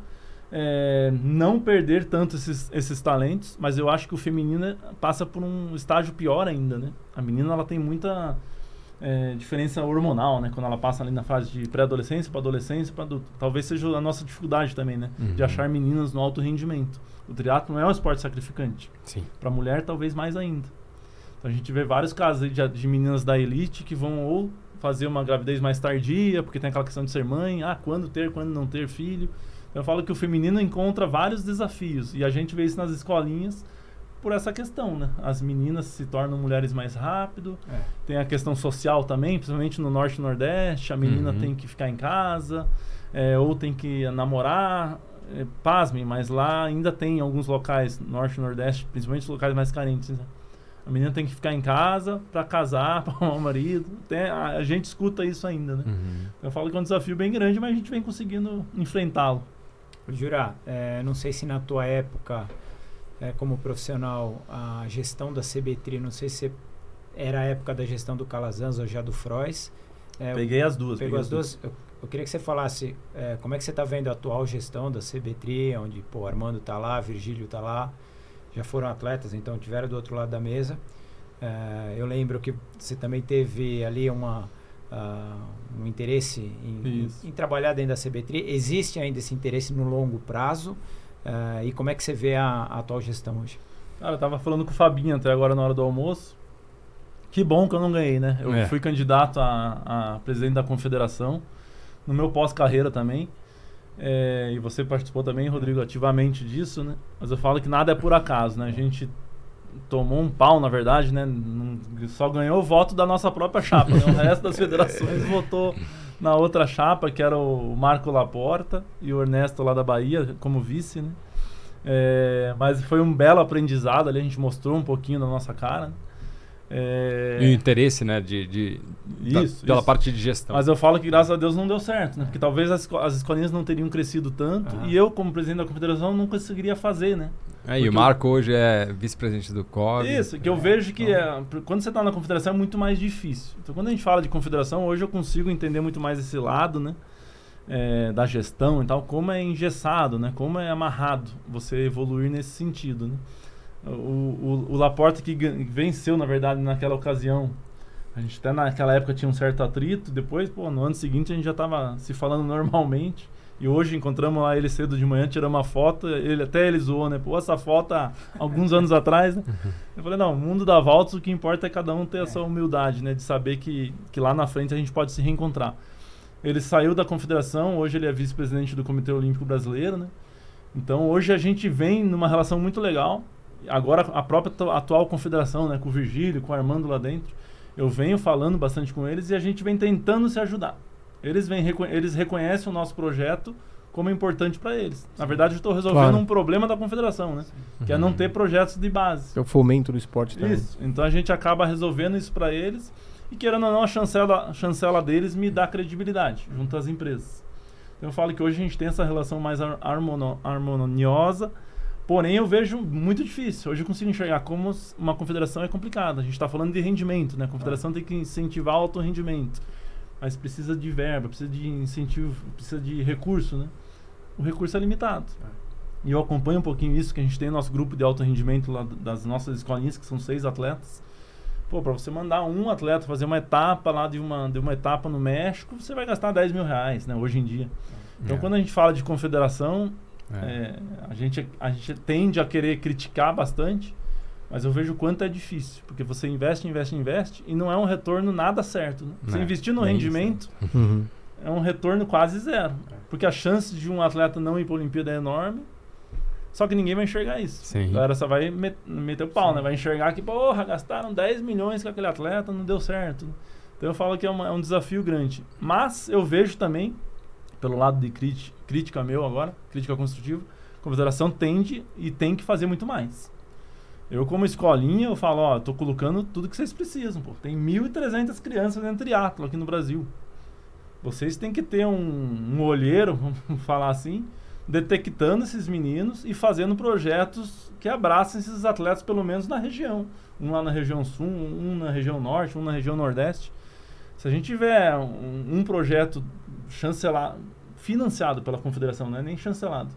é, não perder tanto esses, esses talentos, mas eu acho que o feminino passa por um estágio pior ainda, né? A menina ela tem muita é, diferença hormonal, né? Quando ela passa ali na fase de pré-adolescência para adolescência para adulto. Talvez seja a nossa dificuldade também, né? Uhum. De achar meninas no alto rendimento. O triatlo não é um esporte sacrificante. Sim. Para mulher, talvez mais ainda. Então a gente vê vários casos de, de meninas da elite que vão ou fazer uma gravidez mais tardia, porque tem aquela questão de ser mãe, ah, quando ter, quando não ter filho. Então eu falo que o feminino encontra vários desafios e a gente vê isso nas escolinhas por essa questão, né? As meninas se tornam mulheres mais rápido. É. Tem a questão social também, principalmente no norte e nordeste. A menina uhum. tem que ficar em casa, é, ou tem que namorar. É, pasmem, mas lá ainda tem alguns locais, norte e nordeste, principalmente os locais mais carentes. Né? A menina tem que ficar em casa para casar, (laughs) para arrumar um marido. Tem, a, a, gente escuta isso ainda, né? Uhum. Eu falo que é um desafio bem grande, mas a gente vem conseguindo enfrentá-lo. Jura, é, não sei se na tua época é, como profissional a gestão da CBTRI, não sei se era a época da gestão do Calazans ou já do Frois. É, peguei as duas. Pegou as duas. duas. Eu, eu, queria que você falasse é, como é que você está vendo a atual gestão da CBTRI, onde pô, Armando está lá, Virgílio está lá, já foram atletas, então tiveram do outro lado da mesa. É, eu lembro que você também teve ali uma, uh, um interesse em, em, em, trabalhar dentro da CBTRI. Existe ainda esse interesse no longo prazo? Eh, e como é que você vê a, a atual gestão hoje? Cara, eu tava falando com o Fabinho até agora na hora do almoço. Que bom que eu não ganhei, né? Eu É. fui candidato a, a presidente da confederação, no meu pós-carreira também. É, e você participou também, Rodrigo, ativamente disso, né? Mas eu falo que nada é por acaso, né? A gente tomou um pau, na verdade, né? Só ganhou o voto da nossa própria chapa, né? O (laughs) resto das federações votou na outra chapa, que era o Marco Laporta e o Ernesto lá da Bahia, como vice, né? É, mas foi um belo aprendizado ali, a gente mostrou um pouquinho da nossa cara. né? É, E o interesse, né, de, de da- Isso, pela isso. parte de gestão. Mas eu falo que graças a Deus não deu certo, né? Porque talvez as, as escolinhas não teriam crescido tanto Ah. e eu, como presidente da confederação, não conseguiria fazer, né? É, e o Marco hoje é vice-presidente do COB. Isso, que eu vejo que é, pr- quando você está na confederação é muito mais difícil. Então, quando a gente fala de confederação, hoje eu consigo entender muito mais esse lado, né? É, da gestão e tal, como é engessado, né? Como é amarrado você evoluir nesse sentido, né? O, o, o Laporta que venceu, na verdade, naquela ocasião. A gente até naquela época tinha um certo atrito, depois, pô, no ano seguinte a gente já estava se falando (laughs) normalmente. E hoje encontramos lá ele cedo de manhã, tiramos uma foto, ele até ele zoou, né? Pô, essa foto há alguns anos (laughs) atrás, né? Eu falei, não, o mundo dá voltas, o que importa é cada um ter essa humildade, né? De saber que, que lá na frente a gente pode se reencontrar. Ele saiu da confederação, hoje ele é vice-presidente do Comitê Olímpico Brasileiro, né? Então hoje a gente vem numa relação muito legal. Agora a própria atu- atual confederação, né? Com o Virgílio, com o Armando lá dentro. Eu venho falando bastante com eles e a gente vem tentando se ajudar. Eles, reco- eles reconhecem o nosso projeto como importante para eles. Na verdade, eu estou resolvendo Claro. um problema da confederação, né? Que é não ter projetos de base. É o fomento do esporte também. Isso. Então a gente acaba resolvendo isso para eles e querendo ou não a chancela, a chancela deles me dá credibilidade junto às empresas. Então eu falo que hoje a gente tem essa relação mais harmoniosa, porém eu vejo muito difícil. Hoje eu consigo enxergar como uma confederação é complicada. A gente está falando de rendimento, né? A confederação tem que incentivar alto rendimento, mas precisa de verba, precisa de incentivo, precisa de recurso, né? O recurso é limitado. E eu acompanho um pouquinho isso, que a gente tem nosso grupo de alto rendimento lá das nossas escolinhas, que são seis atletas. Pô, pra você mandar um atleta fazer uma etapa lá de uma, de uma etapa no México, você vai gastar 10 mil reais, né, hoje em dia. Então, É. quando a gente fala de confederação, É. é, a, gente, a gente tende a querer criticar bastante, mas eu vejo o quanto é difícil, porque você investe, investe, investe, e não é um retorno nada certo. Né? Você É, investir no bem isso, rendimento, (laughs) Uhum. é um retorno quase zero. Porque a chance de um atleta não ir para a Olimpíada é enorme. Só que ninguém vai enxergar isso. Sim. A galera só vai met- meter o pau, Sim. né? Vai enxergar que, porra, gastaram 10 milhões com aquele atleta, não deu certo. Então eu falo que é, uma- é um desafio grande. Mas eu vejo também, pelo lado de críti- crítica meu agora, crítica construtiva, a confederação tende e tem que fazer muito mais. Eu, como escolinha, eu falo, ó, tô colocando tudo que vocês precisam, pô. Tem 1.300 crianças dentro triatlo aqui no Brasil. Vocês têm que ter um, um olheiro, (laughs) vamos falar assim, detectando esses meninos e fazendo projetos que abracem esses atletas, pelo menos na região. Um lá na região sul, um na região norte, um na região nordeste. Se a gente tiver um, um projeto chancelado, financiado pela confederação, não é nem chancelado,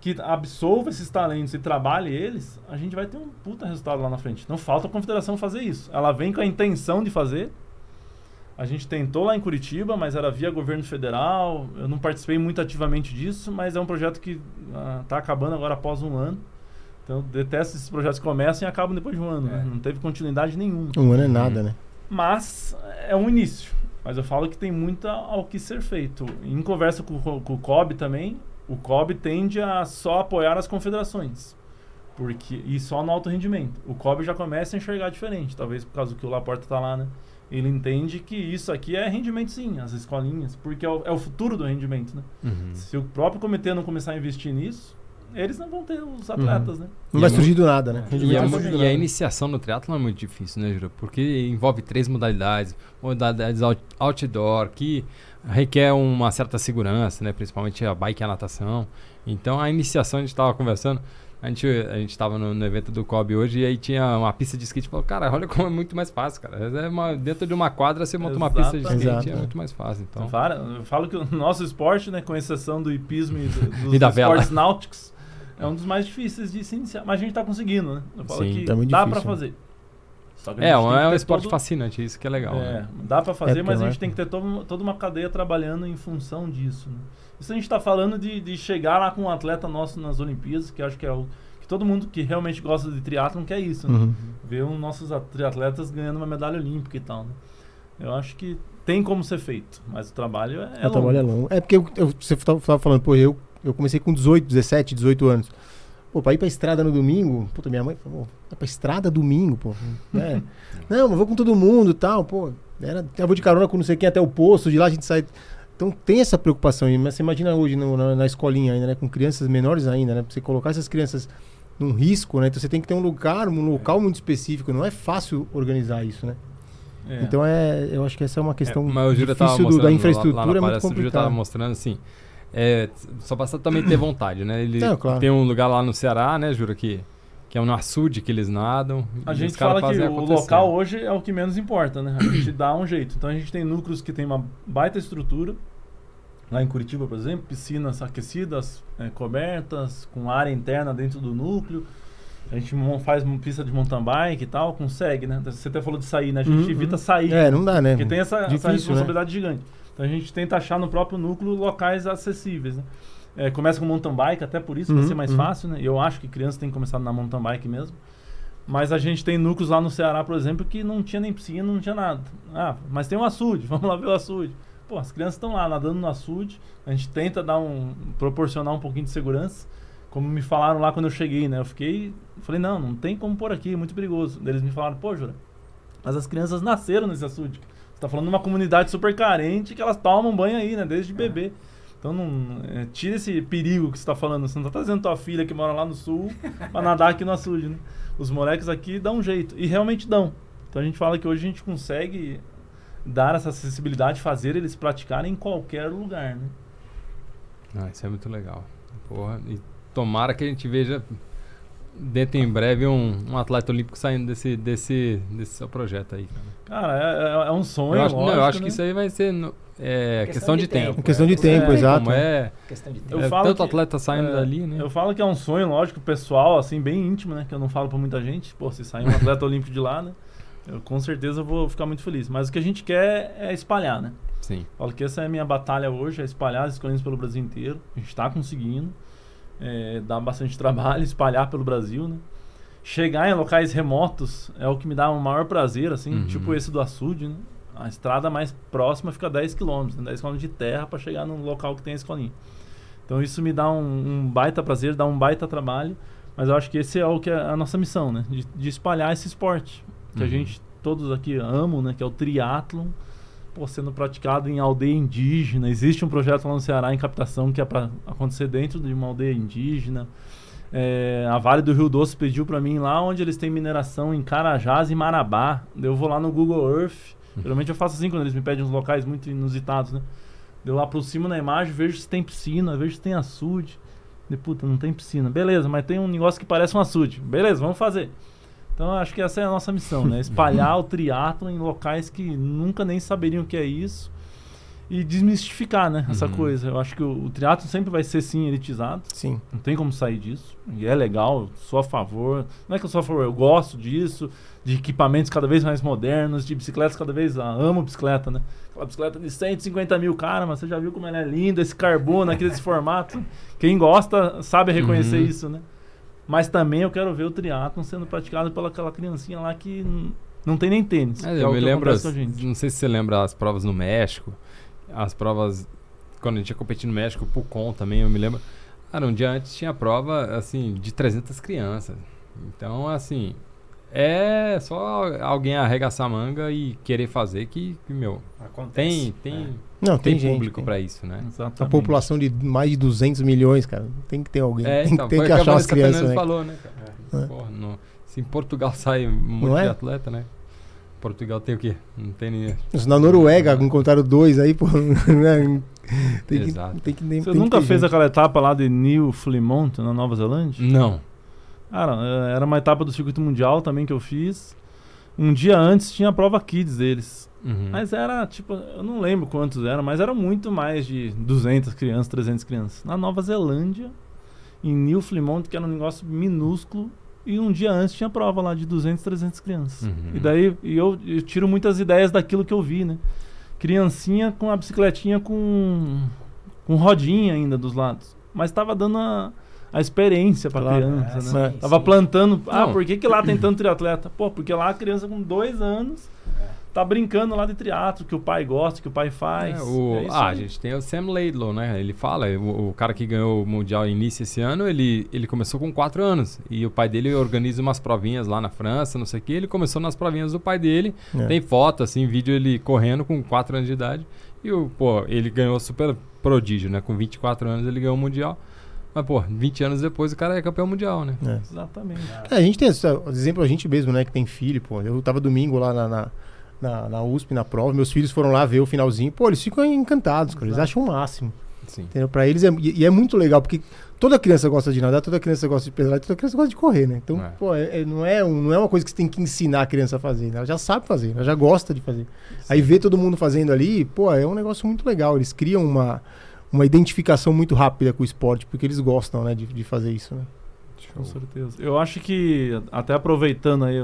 que absolva esses talentos e trabalhe eles, a gente vai ter um puta resultado lá na frente. Não falta a confederação fazer isso. Ela vem com a intenção de fazer. A gente tentou lá em Curitiba, mas era via governo federal. Eu não participei muito ativamente disso, mas é um projeto que está acabando agora após um ano. Então, eu detesto esses projetos que começam e acabam depois de um ano. né? É. Não teve continuidade nenhuma. Um ano é nada, né? Mas é um início. Mas eu falo que tem muito ao que ser feito. Em conversa com, com- o COB também, o COB tende a só apoiar as confederações. Porque, e só no alto rendimento. O COB já começa a enxergar diferente, talvez por causa do que o Laporta está lá, né? Ele entende que isso aqui é rendimento sim, as escolinhas, porque é o, é o futuro do rendimento, né? Uhum. Se o próprio comitê não começar a investir nisso, eles não vão ter os atletas, né? Não E vai surgir do nada, né? E a, e a iniciação no triatlo é muito difícil, né, Jura? Porque envolve três modalidades, modalidades out- outdoor, que requer uma certa segurança, né? Principalmente a bike e a natação. Então a iniciação, a gente estava conversando, a gente a gente estava no, no evento do COB hoje e aí tinha uma pista de skate. Falou, cara, olha como é muito mais fácil, cara. É uma- dentro de uma quadra você monta uma pista de skate, Exatamente. é muito mais fácil. Então, Eu falo, eu falo que o nosso esporte, né, com exceção do hipismo e do- dos (laughs) E da vela. esportes náuticos, é um dos mais difíceis de se iniciar. Mas a gente está conseguindo, né? Eu falo Sim. que Tá muito dá para né? fazer. Só que a É, um- é um esporte todo- fascinante, isso que é legal. É, né? dá pra fazer, É, mas a gente tem que ter todo- toda uma cadeia trabalhando em função disso. Né? Isso a gente tá falando de, de chegar lá com um atleta nosso nas Olimpíadas, que eu acho que é o que todo mundo que realmente gosta de triatlon quer isso, né? Uhum. Ver os nossos at- triatletas ganhando uma medalha olímpica e tal, né? Eu acho que tem como ser feito, mas o trabalho é, é o longo. trabalho é longo. É porque eu, eu- você tava tava falando, pô, eu, eu comecei com 18, 17, 18 anos. Pô, pra ir pra estrada no domingo, puta, minha mãe falou, vai pra estrada domingo, pô. É. (laughs) não, mas vou com todo mundo e tal, pô. Era, eu vou de carona com não sei quem até o posto, de lá a gente sai. Então tem essa preocupação, aí, mas você imagina hoje no- na, na escolinha ainda, né? Com crianças menores ainda, né? Pra você colocar essas crianças num risco, né? Então você tem que ter um lugar, um local muito específico. Não é fácil organizar isso, né? É. Então é, eu acho que essa é uma questão É, mas o Júlio tava difícil do- da lá- infraestrutura, lá na é muito palestra, O Júlio tava complicado. mostrando assim. É, só basta também ter vontade, né? Ele Não, claro. tem um lugar lá no Ceará, né, Jura, que, que é um açude que eles nadam. A gente fala que o acontecer. local hoje é o que menos importa, né? A gente dá um jeito. Então a gente tem núcleos que tem uma baita estrutura. Lá em Curitiba, por exemplo, piscinas aquecidas, eh, cobertas, com área interna dentro do núcleo. A gente faz uma pista de mountain bike e tal, consegue, né? Você até falou de sair, né? A gente Uhum. evita sair. É, não dá, né? Porque tem essa, essa Difícil, né? responsabilidade gigante. Então a gente tenta achar no próprio núcleo locais acessíveis. Né? É, começa com mountain bike, até por isso, Uhum, vai ser mais uhum. fácil, né? Eu acho que crianças têm que começar na mountain bike mesmo. Mas a gente tem núcleos lá no Ceará, por exemplo, que não tinha nem piscina, não tinha nada. Ah, mas tem um açude, (laughs) vamos lá ver o açude. Pô, as crianças estão lá nadando no açude, a gente tenta dar um, proporcionar um pouquinho de segurança. Como me falaram lá quando eu cheguei, né? Eu fiquei, falei, não, não tem como pôr aqui, é muito perigoso. Eles me falaram, pô, Jura, mas as crianças nasceram nesse açude. Você tá falando de uma comunidade super carente que elas tomam banho aí, né? Desde bebê. Então não. é, tira esse perigo que você tá falando. Você não tá trazendo tua filha que mora lá no sul (laughs) pra nadar aqui no açude, né? Os moleques aqui dão um jeito. E realmente dão. Então a gente fala que hoje a gente consegue dar essa acessibilidade, fazer eles praticarem em qualquer lugar, né? Ah, isso é muito legal. Porra, e tomara que a gente veja dentro em breve um, um atleta olímpico saindo desse, desse, desse seu projeto aí. Cara. Cara, é, é- é um sonho. eu acho, não, eu lógico, acho né? que isso aí vai ser no- é, Questão questão, de de tempo. tempo. Questão de É, tempo, Tem exato. como, é, Questão de Eu tempo. é falo tanto que- atleta saindo É, dali, né? Eu falo que é um sonho, lógico, pessoal, assim, bem íntimo, né? Que eu não falo pra muita gente. Pô, se sair um atleta olímpico de lá, né? Eu com certeza vou ficar muito feliz. Mas o que a gente quer é espalhar, né? Sim. Falo que essa é a minha batalha hoje, é espalhar as escolinhas pelo Brasil inteiro. A gente está conseguindo. É, dá bastante (laughs) trabalho espalhar pelo Brasil, né? Chegar em locais remotos é o que me dá o maior prazer, assim, Uhum. tipo esse do açude, né? A estrada mais próxima fica 10 km, né? 10 km de terra para chegar num local que tem a escolinha. Então isso me dá um, um baita prazer, dá um baita trabalho, mas eu acho que esse é o que é a nossa missão, né? De, de espalhar esse esporte que a Uhum. gente todos aqui amam, né? Que é o triatlon, pô, sendo praticado em aldeia indígena. Existe um projeto lá no Ceará em captação que é para acontecer dentro de uma aldeia indígena. É, a Vale do Rio Doce pediu para mim lá onde eles têm mineração em Carajás e Marabá. Eu vou lá no Google Earth. Geralmente eu faço assim quando eles me pedem uns locais muito inusitados, né? Eu lá aproximo na imagem, vejo se tem piscina, vejo se tem açude. De puta, não tem piscina. Beleza, mas tem um negócio que parece um açude. Beleza, vamos fazer. Então acho que essa é a nossa missão, né? Espalhar o triatlo em locais que nunca nem saberiam o que é isso e desmistificar, né? Essa Uhum. coisa. Eu acho que o, o triatlo sempre vai ser sim elitizado. Sim. Não tem como sair disso. E é legal, sou a favor. Não é que eu sou a favor, eu gosto disso, de equipamentos cada vez mais modernos, de bicicletas cada vez. Ah, amo bicicleta, né? Aquela bicicleta de 150 mil, cara, mas você já viu como ela é linda, esse carbono, aquele esse formato. Quem gosta sabe reconhecer Uhum. isso, né? Mas também eu quero ver o triatlon sendo praticado pela aquela criancinha lá que não tem nem tênis. É, é eu o me lembro, as- com a gente. não sei se você lembra as provas no México, as provas quando a gente ia competir no México, o Pucon também, eu me lembro. Cara, um dia antes tinha prova, assim, de 300 crianças. Então, assim, é só alguém arregaçar a manga e querer fazer que, que, meu, Acontece. tem, tem, Não, tem, tem, gente. público tem. pra isso, né? Exatamente. A população de mais de 200 milhões, cara. Tem que ter alguém. É, tem então, tem que que achar Vanessa crianças, né? falou, né, cara? É. Porra, no- se em Portugal sai um monte Não é? de atleta, né? Portugal tem o quê? Não tem ninguém. Na Noruega encontraram dois aí, pô. (laughs) né? tem, que, Exato. tem que tem Você que nunca ter fez gente. aquela etapa lá de New Flemont, na Nova Zelândia? Não. Cara, é, era uma etapa do circuito mundial também que eu fiz. Um dia antes tinha a prova Kids deles. Uhum. Mas era, tipo, eu não lembro quantos eram, mas era muito mais de 200 crianças, 300 crianças. Na Nova Zelândia, em New Flemont, que era um negócio minúsculo, e um dia antes tinha prova lá de 200, 300 crianças. Uhum. E daí e eu, eu tiro muitas ideias daquilo que eu vi, né? Criancinha com a bicicletinha com, com rodinha ainda dos lados. Mas tava dando a, a experiência pra Claro. criança, É, né? sim, tava sim. plantando. Ah, Não. por que, que lá tem tanto triatleta? Pô, porque lá a criança com dois anos tá brincando lá de triatlo, que o pai gosta, que o pai faz. É, o- É ah, a gente tem o Sam Laidlow, né? Ele fala, o, o cara que ganhou o Mundial início esse ano, ele, ele começou com 4 anos. E o pai dele organiza umas provinhas lá na França, não sei o que. Ele começou nas provinhas do pai dele. É. Tem foto, assim, vídeo ele correndo com 4 anos de idade. E o, pô, ele ganhou super prodígio, né? Com 24 anos ele ganhou o Mundial. Mas, pô, 20 anos depois o cara é campeão mundial, né? É. Exatamente. É, a gente tem exemplo, a gente mesmo, né, que tem filho, pô. Eu tava domingo lá na, na, na, na USP, na prova, meus filhos foram lá ver o finalzinho. Pô, eles ficam encantados, cara. Eles acham o máximo. Sim. Entendeu? Pra eles é, e, e é muito legal, porque toda criança gosta de nadar, toda criança gosta de pedalar, toda criança gosta de correr, né? Então, É. pô, é- é- não, é um- não é uma coisa que você tem que ensinar a criança a fazer, né? Ela já sabe fazer, ela já gosta de fazer. Aí ver todo mundo fazendo ali, pô, é um negócio muito legal. Eles criam uma, uma identificação muito rápida com o esporte, porque eles gostam, né, de, de fazer isso, né? Com certeza. Eu acho que, até aproveitando aí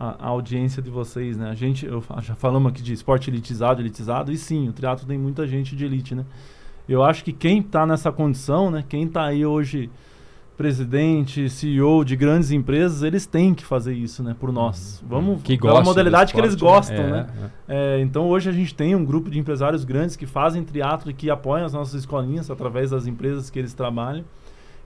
a, a audiência de vocês, né? A gente, eu, já falamos aqui de esporte elitizado, elitizado, e sim, o triatlo tem muita gente de elite, né? Eu acho que quem tá nessa condição, né? Quem tá aí hoje presidente, CEO de grandes empresas, eles têm que fazer isso, né? Por nós. Vamos, Uhum. Que pela modalidade que eles esporte, gostam, É, né? é. É, então hoje a gente tem um grupo de empresários grandes que fazem triatlo e que apoiam as nossas escolinhas através das empresas que eles trabalham.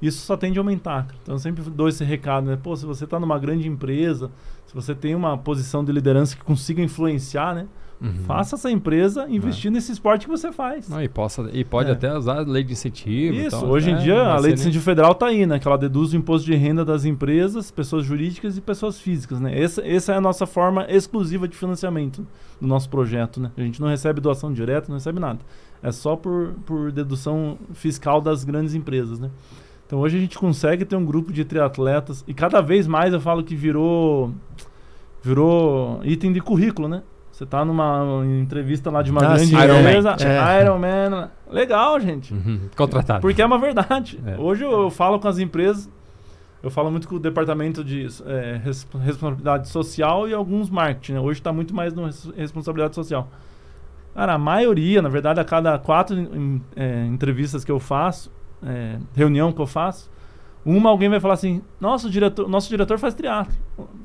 Isso só tende a aumentar. Então eu sempre dou esse recado, né? Pô, se você está numa grande empresa, se você tem uma posição de liderança que consiga influenciar, né? Uhum. Faça essa empresa investir nesse esporte que você faz. Não, e, possa, e pode É. até usar a lei de incentivo. Isso, tal, hoje em até dia a lei de incentivo federal tá aí, né? Que ela deduz o imposto de renda das empresas, pessoas jurídicas e pessoas físicas, né? Essa, essa é a nossa forma exclusiva de financiamento do nosso projeto, né? A gente não recebe doação direta, não recebe nada. É só por, por dedução fiscal das grandes empresas, né? Então hoje a gente consegue ter um grupo de triatletas e cada vez mais eu falo que virou virou item de currículo, né? Você tá numa entrevista lá de uma Ah, grande sim, empresa, É. Iron Man, legal, gente. Uhum. Contratado. Porque é uma verdade. É. Hoje eu, eu falo com as empresas, eu falo muito com o departamento de é, res- responsabilidade social e alguns marketing. né? Hoje está muito mais no res- responsabilidade social. Cara, a maioria, na verdade, a cada quatro é, entrevistas que eu faço, é, reunião que eu faço, uma alguém vai falar assim: nosso diretor, nosso diretor faz triatlo.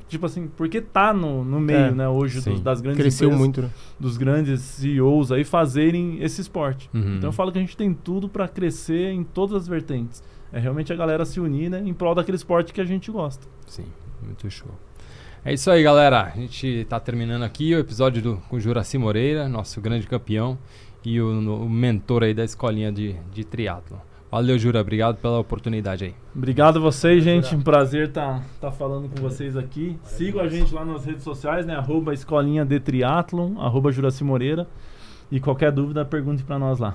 Tipo assim, porque tá no, no meio, É, né, hoje dos- das grandes Cresceu empresas, muito, né? dos grandes CEOs aí fazerem esse esporte. Uhum. Então eu falo que a gente tem tudo para crescer em todas as vertentes. É realmente a galera se unir, né, em prol daquele esporte que a gente gosta. Sim, muito show. É isso aí, galera. A gente tá terminando aqui o episódio do, com o Juraci Moreira, nosso grande campeão e o, o mentor aí da escolinha de, de triatlo. Valeu, Jura. Obrigado pela oportunidade aí. Obrigado a vocês, gente. Jura. Um prazer estar tá, falando com vocês aqui. Sigam a gente lá nas redes sociais, né? Arroba escolinha de triatlon, arroba Juraci Moreira. E qualquer dúvida, pergunte para nós lá.